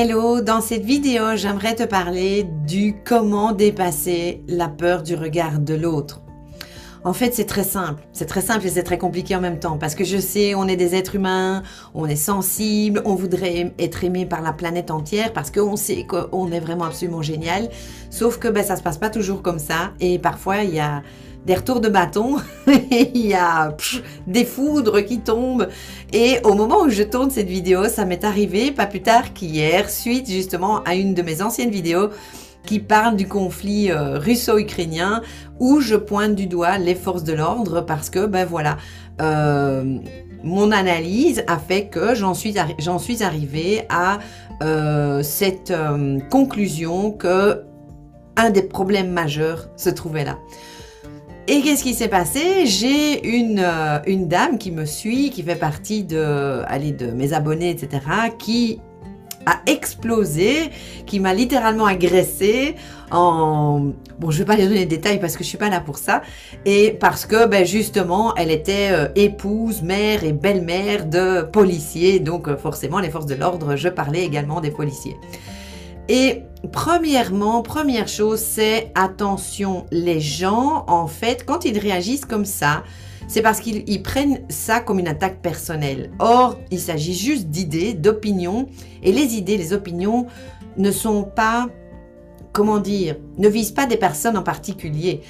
Hello, dans cette vidéo, j'aimerais te parler du comment dépasser la peur du regard de l'autre. En fait, c'est très simple. C'est très simple et c'est très compliqué en même temps parce que je sais, on est des êtres humains, on est sensible, on voudrait être aimé par la planète entière parce qu'on sait qu'on est vraiment absolument génial. Sauf que ben, ça se passe pas toujours comme ça et parfois il y a des retours de bâton, il y a des foudres qui tombent. Et au moment où je tourne cette vidéo, ça m'est arrivé pas plus tard qu'hier, suite justement à une de mes anciennes vidéos qui parle du conflit euh, russo-ukrainien où je pointe du doigt les forces de l'ordre parce que, ben voilà, euh, mon analyse a fait que j'en suis, j'en arrivée à euh, cette conclusion que un des problèmes majeurs se trouvait là. Et qu'est-ce qui s'est passé? J'ai une, euh, une dame qui me suit, qui fait partie de, allez, de mes abonnés, etc., qui a explosé, qui m'a littéralement agressé. Bon, je ne vais pas les donner les détails parce que je suis pas là pour ça. Et parce que, ben, justement, elle était euh, épouse, mère et belle-mère de policiers. Donc, euh, forcément, les forces de l'ordre, je parlais également des policiers. Et premièrement, première chose, c'est attention, les gens, en fait, quand ils réagissent comme ça, c'est parce qu'ils prennent ça comme une attaque personnelle. Or, il s'agit juste d'idées, d'opinions, et les idées, les opinions ne sont pas, comment dire, ne visent pas des personnes en particulier.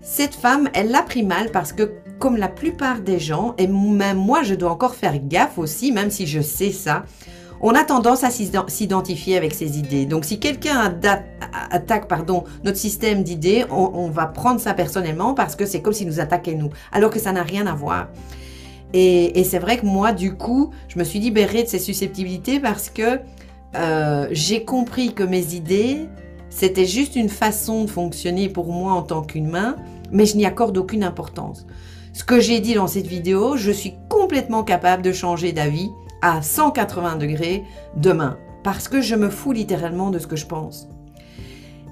Cette femme, elle l'a pris mal parce que, comme la plupart des gens, et même moi, je dois encore faire gaffe aussi, même si je sais ça, on a tendance à s'identifier avec ces idées. Donc si quelqu'un attaque notre système d'idées, on, va prendre ça personnellement parce que c'est comme s'il nous attaquait nous, alors que ça n'a rien à voir. Et, c'est vrai que moi, du coup, je me suis libérée de ces susceptibilités parce que euh, j'ai compris que mes idées, c'était juste une façon de fonctionner pour moi en tant qu'humain, mais je n'y accorde aucune importance. Ce que j'ai dit dans cette vidéo, je suis complètement capable de changer d'avis à 180 degrés demain, parce que je me fous littéralement de ce que je pense.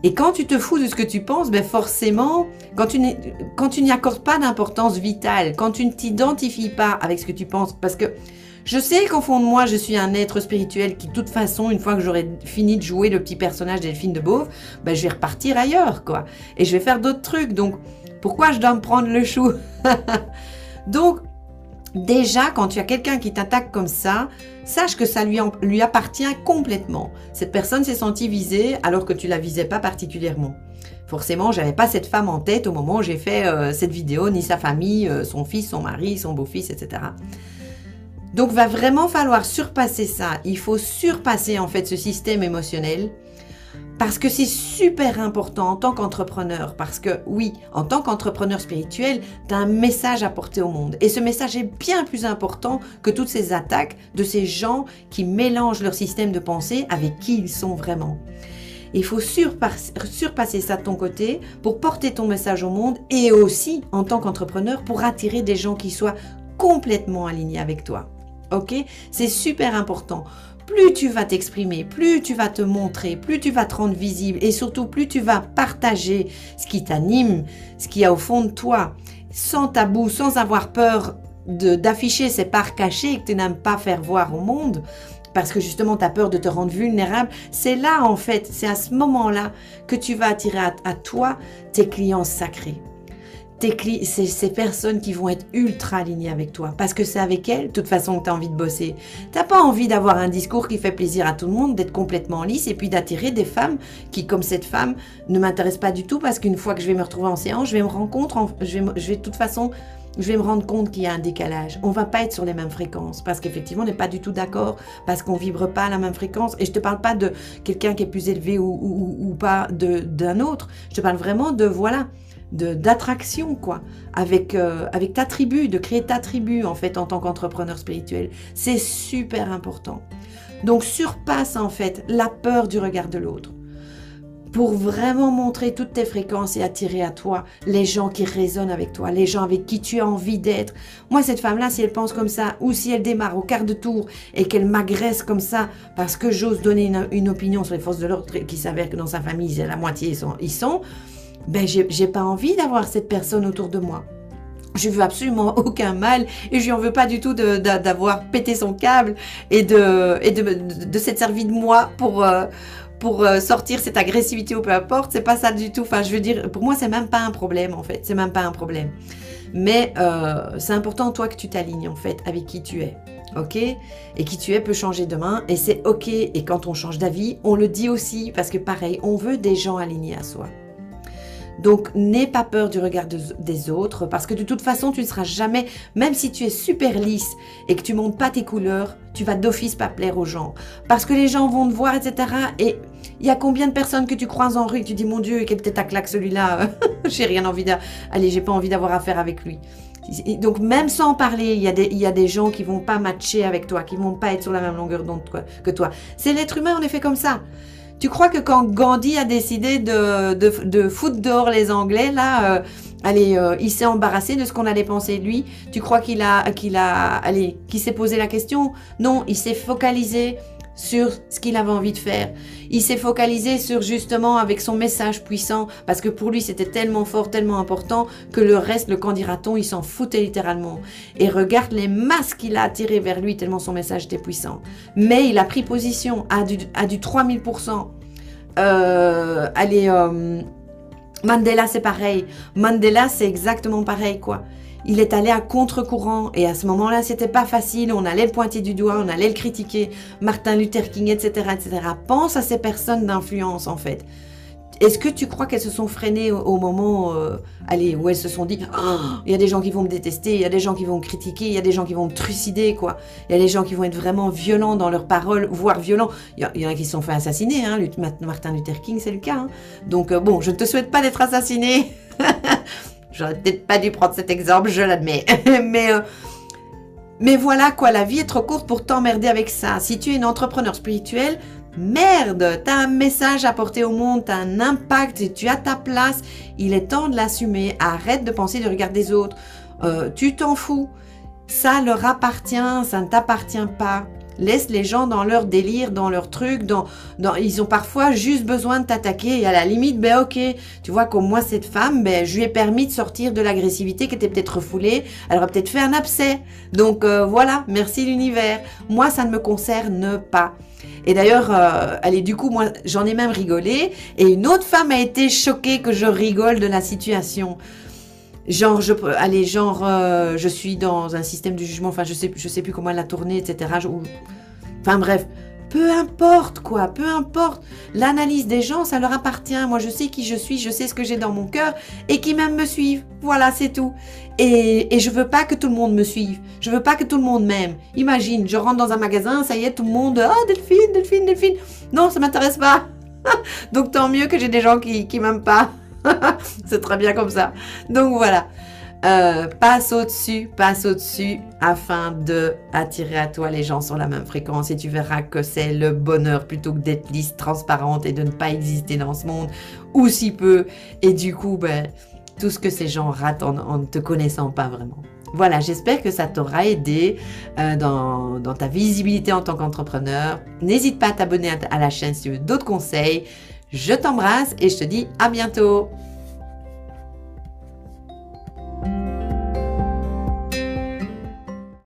Et quand tu te fous de ce que tu penses, ben forcément, quand tu, n'y accordes pas d'importance vitale, quand tu ne t'identifies pas avec ce que tu penses, parce que je sais qu'au fond de moi, je suis un être spirituel qui, de toute façon, une fois que j'aurai fini de jouer le petit personnage Delphine de Beauve, ben, je vais repartir ailleurs, quoi. Et je vais faire d'autres trucs. Donc, pourquoi je dois me prendre le chou? Donc, Déjà, quand tu as quelqu'un qui t'attaque comme ça, sache que ça lui, lui appartient complètement. Cette personne s'est sentie visée alors que tu la visais pas particulièrement. Forcément, j'avais pas cette femme en tête au moment où j'ai fait euh, cette vidéo, ni sa famille, euh, son fils, son mari, son beau-fils, etc. Donc, va vraiment falloir surpasser ça. Il faut surpasser en fait ce système émotionnel parce que c'est super important en tant qu'entrepreneur, parce que oui, en tant qu'entrepreneur spirituel, tu as un message à porter au monde. Et ce message est bien plus important que toutes ces attaques de ces gens qui mélangent leur système de pensée avec qui ils sont vraiment. Il faut surpasser ça de ton côté pour porter ton message au monde et aussi en tant qu'entrepreneur pour attirer des gens qui soient complètement alignés avec toi. Ok? C'est super important plus tu vas t'exprimer, plus tu vas te montrer, plus tu vas te rendre visible et surtout plus tu vas partager ce qui t'anime, ce qu'il y a au fond de toi, sans tabou, sans avoir peur d'afficher ces parts cachées que tu n'aimes pas faire voir au monde, parce que justement tu as peur de te rendre vulnérable, c'est là en fait, c'est à ce moment-là que tu vas attirer à toi tes clients sacrés ces personnes qui vont être ultra alignées avec toi. Parce que c'est avec elles, de toute façon, que tu as envie de bosser. Tu n'as pas envie d'avoir un discours qui fait plaisir à tout le monde, d'être complètement lisse et puis d'attirer des femmes qui, comme cette femme, ne m'intéressent pas du tout parce qu'une fois que je vais me retrouver en séance, je vais me rendre compte, je vais, je vais toute façon, je vais me rendre compte qu'il y a un décalage. On va pas être sur les mêmes fréquences parce qu'effectivement, on n'est pas du tout d'accord parce qu'on vibre pas à la même fréquence. Et je te parle pas de quelqu'un qui est plus élevé ou, ou, ou pas d'un autre. Je te parle vraiment de, voilà, d'attraction, quoi, avec, euh, avec ta tribu, de créer ta tribu, en fait, en tant qu'entrepreneur spirituel. C'est super important. Donc, surpasse, en fait, la peur du regard de l'autre pour vraiment montrer toutes tes fréquences et attirer à toi les gens qui résonnent avec toi, les gens avec qui tu as envie d'être. Moi, cette femme-là, si elle pense comme ça, ou si elle démarre au quart de tour et qu'elle m'agresse comme ça parce que j'ose donner une, opinion sur les forces de l'ordre qui s'avère que dans sa famille, la moitié ils sont, ils sont ben j'ai pas envie d'avoir cette personne autour de moi. je veux absolument aucun mal et je lui en veux pas du tout d'avoir pété son câble et de, de, s'être servi de moi pour, euh, pour euh, sortir cette agressivité ou peu importe. C'est pas ça du tout. Enfin, je veux dire, pour moi, c'est même pas un problème en fait. C'est même pas un problème. Mais euh, c'est important, toi, que tu t'alignes en fait avec qui tu es. Ok? Et qui tu es peut changer demain et c'est ok. Et quand on change d'avis, on le dit aussi parce que pareil, on veut des gens alignés à soi. Donc, n'aie pas peur du regard des autres parce que de toute façon, tu ne seras jamais, même si tu es super lisse et que tu montes pas tes couleurs, tu vas d'office pas plaire aux gens. Parce que les gens vont te voir, etc. Et il y a combien de personnes que tu croises en rue et tu dis, mon Dieu, quelle tête à claque celui-là, j'ai rien envie allez, j'ai pas envie d'avoir affaire avec lui. Donc même sans parler, il y, a des, il y a des gens qui vont pas matcher avec toi, qui vont pas être sur la même longueur d'onde que toi. C'est l'être humain, est fait comme ça. Tu crois que quand Gandhi a décidé de, de, foutre dehors les Anglais, là, euh, euh, il s'est embarrassé de ce qu'on allait penser de lui? Tu crois qu'il a, qu'il a, qu'il s'est posé la question? Non, il s'est focalisé sur ce qu'il avait envie de faire. Il s'est focalisé sur justement avec son message puissant parce que pour lui c'était tellement fort, tellement important que le reste, le candidaton, il s'en foutait littéralement. Et regarde les masses qu'il a attirées vers lui tellement son message était puissant. Mais il a pris position à du, à du 3000%. Euh, allez, euh, Mandela c'est pareil. Mandela c'est exactement pareil quoi il est allé à contre-courant et à ce moment-là, c'était pas facile. On allait le pointer du doigt, on allait le critiquer. Martin Luther King, etc., etc. Pense à ces personnes d'influence en fait. Est-ce que tu crois qu'elles se sont freinées au, moment, euh, allez, où elles se sont dit, oh, il y a des gens qui vont me détester, il y a des gens qui vont me critiquer, il y a des gens qui vont me trucider, quoi. Il y a des gens qui vont être vraiment violents dans leurs paroles, voire violents. Il y, en a qui se sont fait assassiner, hein. Martin Luther King, c'est le cas. Hein. Donc euh, bon, je ne te souhaite pas d'être assassiné. J'aurais peut-être pas dû prendre cet exemple, je l'admets. mais, euh, mais voilà quoi, la vie est trop courte pour t'emmerder avec ça. Si tu es une entrepreneur spirituel, merde, tu as un message à porter au monde, tu as un impact, tu as ta place. Il est temps de l'assumer. Arrête de penser du regard des autres. Euh, tu t'en fous. Ça leur appartient, ça ne t'appartient pas. Laisse les gens dans leur délire, dans leur truc, dans, dans, ils ont parfois juste besoin de t'attaquer et à la limite, ben ok, tu vois comme moi cette femme, ben je lui ai permis de sortir de l'agressivité qui était peut-être refoulée, elle aurait peut-être fait un abcès. Donc euh, voilà, merci l'univers. Moi ça ne me concerne pas. Et d'ailleurs, euh, allez, du coup, moi, j'en ai même rigolé. Et une autre femme a été choquée que je rigole de la situation. Genre, je, allez, genre, euh, je suis dans un système de jugement, enfin, je sais, je sais plus comment la tourner, etc. enfin, bref, peu importe quoi, peu importe. L'analyse des gens, ça leur appartient. Moi, je sais qui je suis, je sais ce que j'ai dans mon cœur et qui même me suivent. Voilà, c'est tout. Et, et je veux pas que tout le monde me suive. Je veux pas que tout le monde m'aime. Imagine, je rentre dans un magasin, ça y est, tout le monde, ah, oh, Delphine, Delphine, Delphine. Non, ça m'intéresse pas. Donc, tant mieux que j'ai des gens qui, qui m'aiment pas. c'est très bien comme ça. Donc voilà. Euh, passe au-dessus, passe au-dessus afin de attirer à toi les gens sur la même fréquence et tu verras que c'est le bonheur plutôt que d'être lisse, transparente et de ne pas exister dans ce monde ou si peu. Et du coup, ben, tout ce que ces gens ratent en, ne te connaissant pas vraiment. Voilà, j'espère que ça t'aura aidé euh, dans, dans, ta visibilité en tant qu'entrepreneur. N'hésite pas à t'abonner à la chaîne si tu veux d'autres conseils. Je t'embrasse et je te dis à bientôt.